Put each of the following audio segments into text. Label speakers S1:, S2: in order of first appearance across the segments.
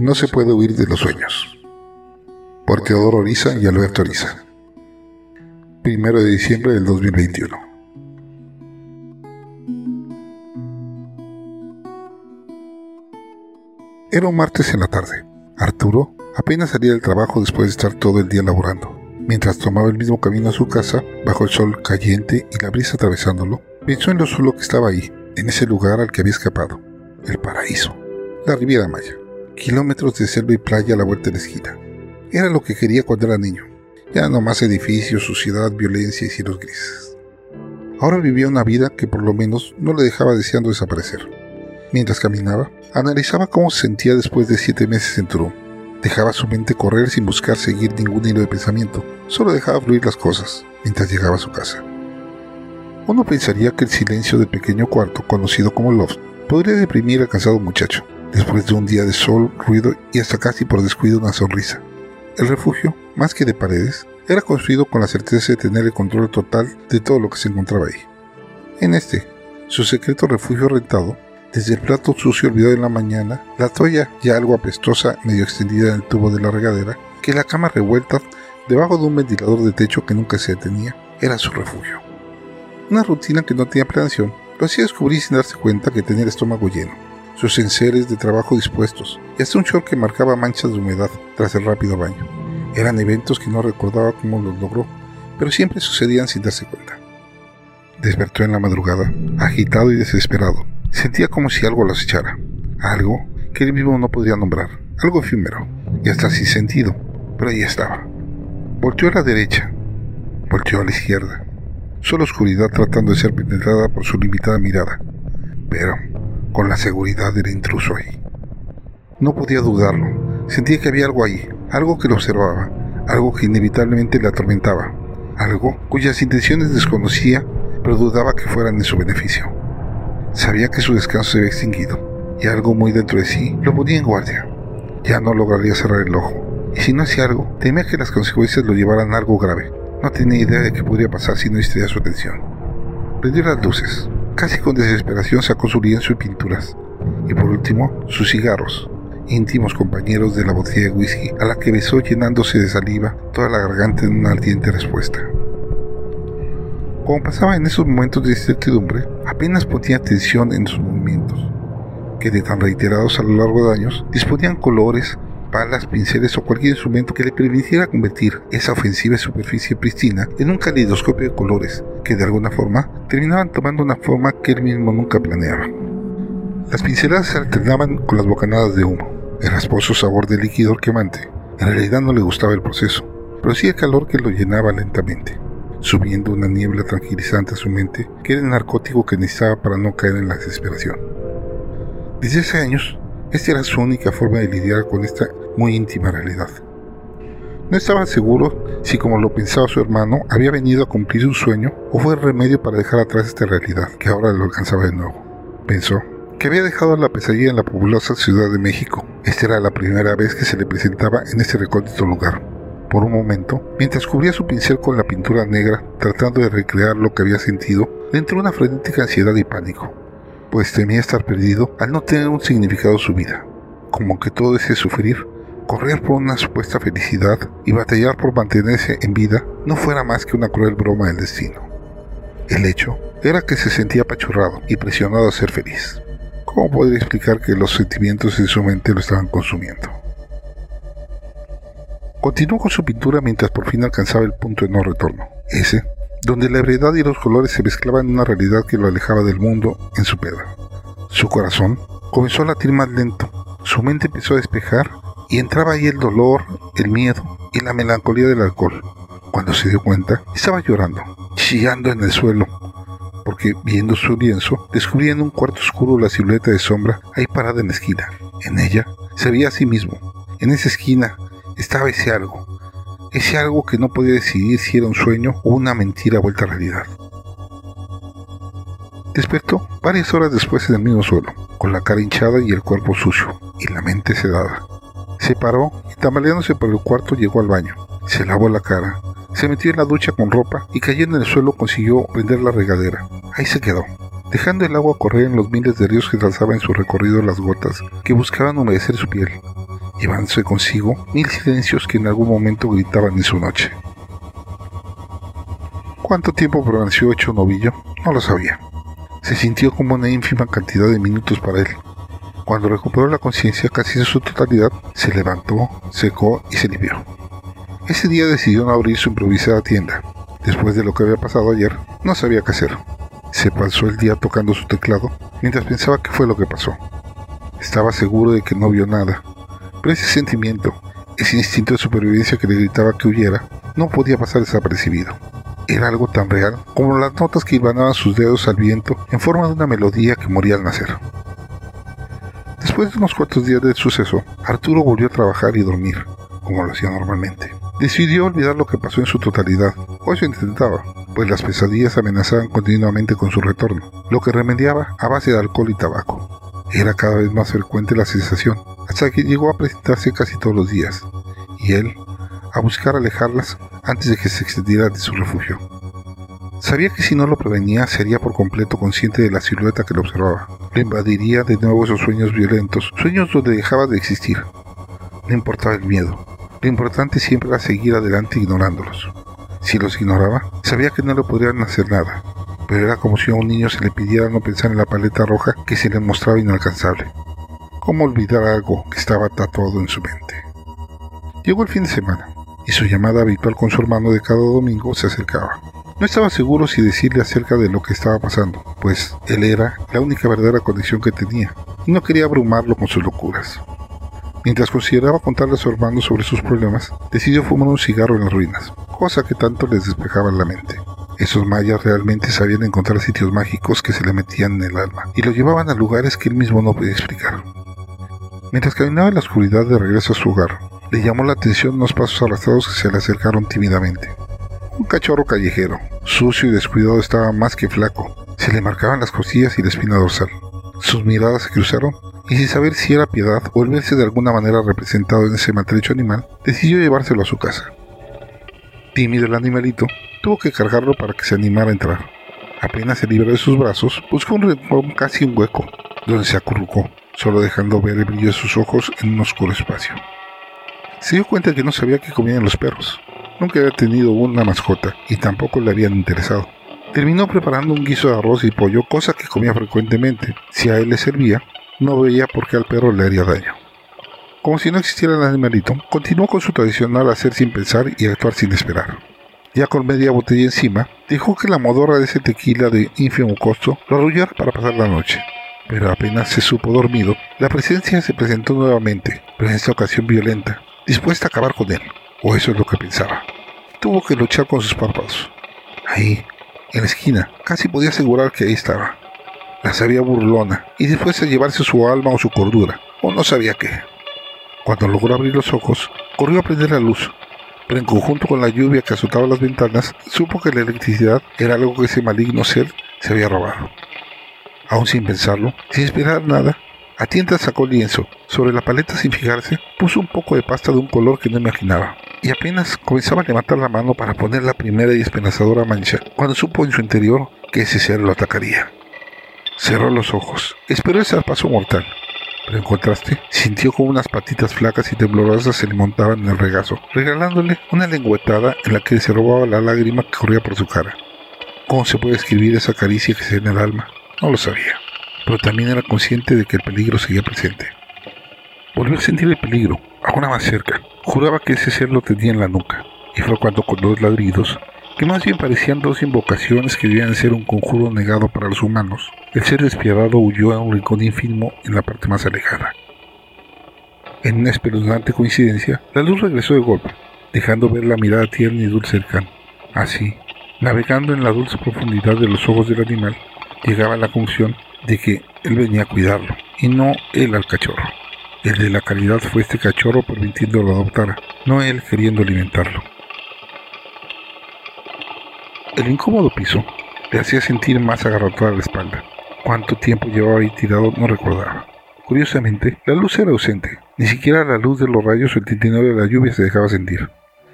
S1: No se puede huir de los sueños. Por Teodoro Oriza y Alberto Oriza. Primero de diciembre del 2021. Era un martes en la tarde. Arturo apenas salía del trabajo después de estar todo el día laborando. Mientras tomaba el mismo camino a su casa, bajo el sol caliente y la brisa atravesándolo, pensó en lo solo que estaba ahí, en ese lugar al que había escapado, el paraíso, la Riviera Maya, kilómetros de selva y playa a la vuelta de la esquina. Era lo que quería cuando era niño, ya no más edificios, suciedad, violencia y cielos grises. Ahora vivía una vida que por lo menos no le dejaba deseando desaparecer. Mientras caminaba, analizaba cómo se sentía después de siete meses en Turú. Dejaba su mente correr sin buscar seguir ningún hilo de pensamiento, solo dejaba fluir las cosas mientras llegaba a su casa. Uno pensaría que el silencio del pequeño cuarto, conocido como loft, podría deprimir al cansado muchacho, después de un día de sol, ruido y hasta casi por descuido una sonrisa. El refugio, más que de paredes, era construido con la certeza de tener el control total de todo lo que se encontraba ahí. En este, su secreto refugio rentado, desde el plato sucio olvidado en la mañana, la toalla ya algo apestosa medio extendida en el tubo de la regadera, que la cama revuelta debajo de un ventilador de techo que nunca se detenía, era su refugio. Una rutina que no tenía planeación lo hacía descubrir sin darse cuenta que tenía el estómago lleno, sus enseres de trabajo dispuestos y hasta un short que marcaba manchas de humedad tras el rápido baño. Eran eventos que no recordaba cómo los logró, pero siempre sucedían sin darse cuenta. Despertó en la madrugada, agitado y desesperado, Sentía como si algo lo acechara, algo que él mismo no podría nombrar, algo efímero y hasta sin sentido, pero ahí estaba. Volteó a la derecha, volteó a la izquierda, solo oscuridad tratando de ser penetrada por su limitada mirada, pero con la seguridad del intruso ahí. No podía dudarlo, sentía que había algo ahí, algo que lo observaba, algo que inevitablemente le atormentaba, algo cuyas intenciones desconocía, pero dudaba que fueran en su beneficio. Sabía que su descanso se había extinguido, y algo muy dentro de sí lo ponía en guardia. Ya no lograría cerrar el ojo, y si no hacía algo, temía que las consecuencias lo llevaran a algo grave. No tenía idea de qué podría pasar si no distraía su atención. Prendió las luces. Casi con desesperación sacó su lienzo y pinturas. Y por último, sus cigarros, íntimos compañeros de la botella de whisky, a la que besó llenándose de saliva toda la garganta en una ardiente respuesta. Como pasaba en esos momentos de incertidumbre, apenas ponía atención en sus movimientos, que de tan reiterados a lo largo de años disponían colores, palas, pinceles o cualquier instrumento que le permitiera convertir esa ofensiva superficie pristina en un calidoscopio de colores que de alguna forma terminaban tomando una forma que él mismo nunca planeaba. Las pinceladas se alternaban con las bocanadas de humo, el rasposo sabor del líquido quemante. En realidad no le gustaba el proceso, pero sí el calor que lo llenaba lentamente subiendo una niebla tranquilizante a su mente, que era el narcótico que necesitaba para no caer en la desesperación. Desde hace años, esta era su única forma de lidiar con esta muy íntima realidad. No estaba seguro si, como lo pensaba su hermano, había venido a cumplir un sueño o fue el remedio para dejar atrás esta realidad que ahora lo alcanzaba de nuevo. Pensó que había dejado la pesadilla en la populosa Ciudad de México. Esta era la primera vez que se le presentaba en este recóndito lugar por un momento, mientras cubría su pincel con la pintura negra, tratando de recrear lo que había sentido, le entró una frenética ansiedad y pánico, pues temía estar perdido al no tener un significado su vida, como que todo ese sufrir, correr por una supuesta felicidad y batallar por mantenerse en vida no fuera más que una cruel broma del destino. El hecho era que se sentía apachurrado y presionado a ser feliz. ¿Cómo podría explicar que los sentimientos en su mente lo estaban consumiendo? Continuó con su pintura mientras por fin alcanzaba el punto de no retorno, ese, donde la ebriedad y los colores se mezclaban en una realidad que lo alejaba del mundo en su peda. Su corazón comenzó a latir más lento, su mente empezó a despejar y entraba ahí el dolor, el miedo y la melancolía del alcohol. Cuando se dio cuenta, estaba llorando, chillando en el suelo, porque viendo su lienzo, descubría en un cuarto oscuro la silueta de sombra ahí parada en la esquina. En ella se veía a sí mismo. En esa esquina estaba ese algo, ese algo que no podía decidir si era un sueño o una mentira vuelta a realidad. Despertó varias horas después en el mismo suelo, con la cara hinchada y el cuerpo sucio, y la mente sedada. Se paró y tambaleándose por el cuarto llegó al baño. Se lavó la cara, se metió en la ducha con ropa y cayendo en el suelo consiguió prender la regadera. Ahí se quedó, dejando el agua correr en los miles de ríos que trazaban en su recorrido las gotas que buscaban humedecer su piel llevándose consigo mil silencios que en algún momento gritaban en su noche. ¿Cuánto tiempo permaneció hecho novillo? No lo sabía. Se sintió como una ínfima cantidad de minutos para él. Cuando recuperó la conciencia casi en su totalidad, se levantó, secó y se limpió. Ese día decidió no abrir su improvisada tienda. Después de lo que había pasado ayer, no sabía qué hacer. Se pasó el día tocando su teclado mientras pensaba qué fue lo que pasó. Estaba seguro de que no vio nada, pero ese sentimiento, ese instinto de supervivencia que le gritaba que huyera, no podía pasar desapercibido. Era algo tan real como las notas que hilvanaban sus dedos al viento en forma de una melodía que moría al nacer. Después de unos cuantos días del suceso, Arturo volvió a trabajar y dormir, como lo hacía normalmente. Decidió olvidar lo que pasó en su totalidad, o eso intentaba, pues las pesadillas amenazaban continuamente con su retorno, lo que remediaba a base de alcohol y tabaco. Era cada vez más frecuente la sensación, hasta que llegó a presentarse casi todos los días, y él a buscar alejarlas antes de que se extendiera de su refugio. Sabía que si no lo prevenía sería por completo consciente de la silueta que lo observaba. Le invadiría de nuevo esos sueños violentos, sueños donde dejaba de existir. No importaba el miedo. Lo importante siempre era seguir adelante ignorándolos. Si los ignoraba, sabía que no le podrían hacer nada, pero era como si a un niño se le pidiera no pensar en la paleta roja que se le mostraba inalcanzable. ¿Cómo olvidar algo que estaba tatuado en su mente? Llegó el fin de semana y su llamada habitual con su hermano de cada domingo se acercaba. No estaba seguro si decirle acerca de lo que estaba pasando, pues él era la única verdadera conexión que tenía, y no quería abrumarlo con sus locuras. Mientras consideraba contarle a su hermano sobre sus problemas, decidió fumar un cigarro en las ruinas, cosa que tanto les despejaba la mente. Esos mayas realmente sabían encontrar sitios mágicos que se le metían en el alma y lo llevaban a lugares que él mismo no podía explicar. Mientras caminaba en la oscuridad de regreso a su hogar, le llamó la atención unos pasos arrastrados que se le acercaron tímidamente. Un cachorro callejero, sucio y descuidado, estaba más que flaco. Se le marcaban las costillas y la espina dorsal. Sus miradas se cruzaron y sin saber si era piedad o el verse de alguna manera representado en ese maltrecho animal, decidió llevárselo a su casa. Tímido el animalito, tuvo que cargarlo para que se animara a entrar. Apenas se libró de sus brazos, buscó un rincón casi un hueco, donde se acurrucó, solo dejando ver el brillo de sus ojos en un oscuro espacio. Se dio cuenta que no sabía qué comían los perros. Nunca había tenido una mascota y tampoco le habían interesado. Terminó preparando un guiso de arroz y pollo, cosa que comía frecuentemente. Si a él le servía, no veía por qué al perro le haría daño. Como si no existiera el animalito, continuó con su tradicional hacer sin pensar y actuar sin esperar. Ya con media botella encima, dejó que la modorra de ese tequila de ínfimo costo lo arrullara para pasar la noche. Pero apenas se supo dormido, la presencia se presentó nuevamente, pero en esta ocasión violenta, dispuesta a acabar con él, o eso es lo que pensaba. Tuvo que luchar con sus párpados. Ahí, en la esquina, casi podía asegurar que ahí estaba. La sabía burlona y después de llevarse su alma o su cordura, o no sabía qué. Cuando logró abrir los ojos, corrió a prender la luz, pero en conjunto con la lluvia que azotaba las ventanas, supo que la electricidad era algo que ese maligno ser se había robado. Aún sin pensarlo, sin esperar nada, a tienta sacó lienzo. Sobre la paleta, sin fijarse, puso un poco de pasta de un color que no imaginaba. Y apenas comenzaba a levantar la mano para poner la primera y esperanzadora mancha, cuando supo en su interior que ese ser lo atacaría. Cerró los ojos. Esperó ese paso mortal. Pero en contraste, sintió como unas patitas flacas y temblorosas se le montaban en el regazo, regalándole una lengüetada en la que se robaba la lágrima que corría por su cara. ¿Cómo se puede escribir esa caricia que se en el alma? No lo sabía pero también era consciente de que el peligro seguía presente. Volvió a sentir el peligro, ahora más cerca. Juraba que ese ser lo tenía en la nuca, y fue cuando con dos ladridos, que más bien parecían dos invocaciones que debían ser un conjuro negado para los humanos, el ser despiadado huyó a un rincón ínfimo en la parte más alejada. En una espeluznante coincidencia, la luz regresó de golpe, dejando ver la mirada tierna y dulce del can. Así, navegando en la dulce profundidad de los ojos del animal, llegaba a la conclusión de que él venía a cuidarlo y no él al cachorro. El de la caridad fue este cachorro permitiéndolo adoptar, no él queriendo alimentarlo. El incómodo piso le hacía sentir más agarrado a la espalda. Cuánto tiempo llevaba ahí tirado no recordaba. Curiosamente, la luz era ausente. Ni siquiera la luz de los rayos o el tintineo de la lluvia se dejaba sentir.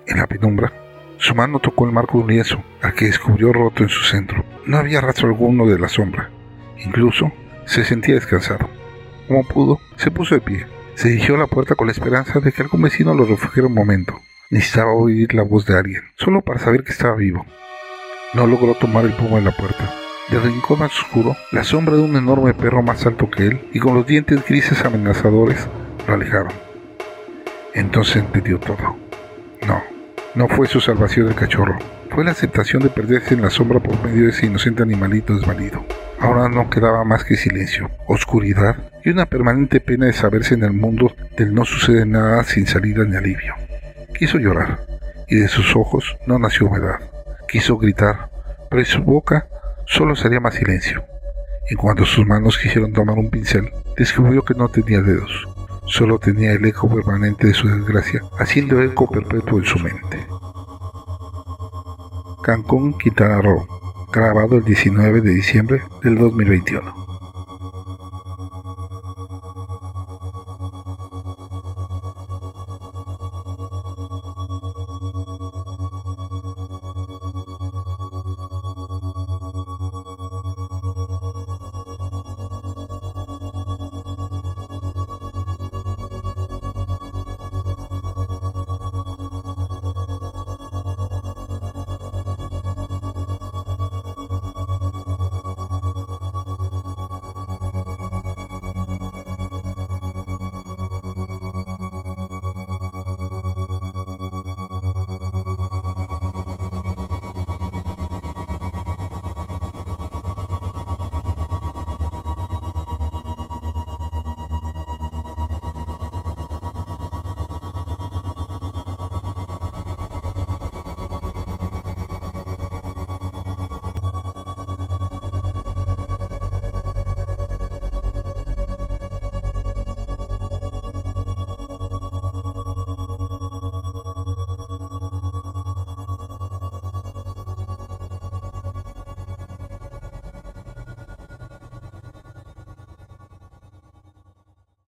S1: En la penumbra, su mano tocó el marco de un lienzo, al que descubrió roto en su centro. No había rastro alguno de la sombra. Incluso se sentía descansado. Como pudo, se puso de pie, Se dirigió a la puerta con la esperanza de que algún vecino lo refugiara un momento. Necesitaba oír la voz de alguien, solo para saber que estaba vivo. No logró tomar el pomo de la puerta. Del rincón más oscuro, la sombra de un enorme perro más alto que él y con los dientes grises amenazadores lo alejaron. Entonces entendió todo. No, fue su salvación el cachorro, fue la aceptación de perderse en la sombra por medio de ese inocente animalito desvalido. Ahora no quedaba más que silencio, oscuridad y una permanente pena de saberse en el mundo del no sucede nada sin salida ni alivio. Quiso llorar, y de sus ojos no nació humedad. Quiso gritar, pero de su boca solo salía más silencio. Y cuando sus manos quisieron tomar un pincel, descubrió que no tenía dedos, solo tenía el eco permanente de su desgracia, haciendo eco perpetuo en su mente. Cancún, Quintana Roo, grabado el 19 de diciembre del 2021.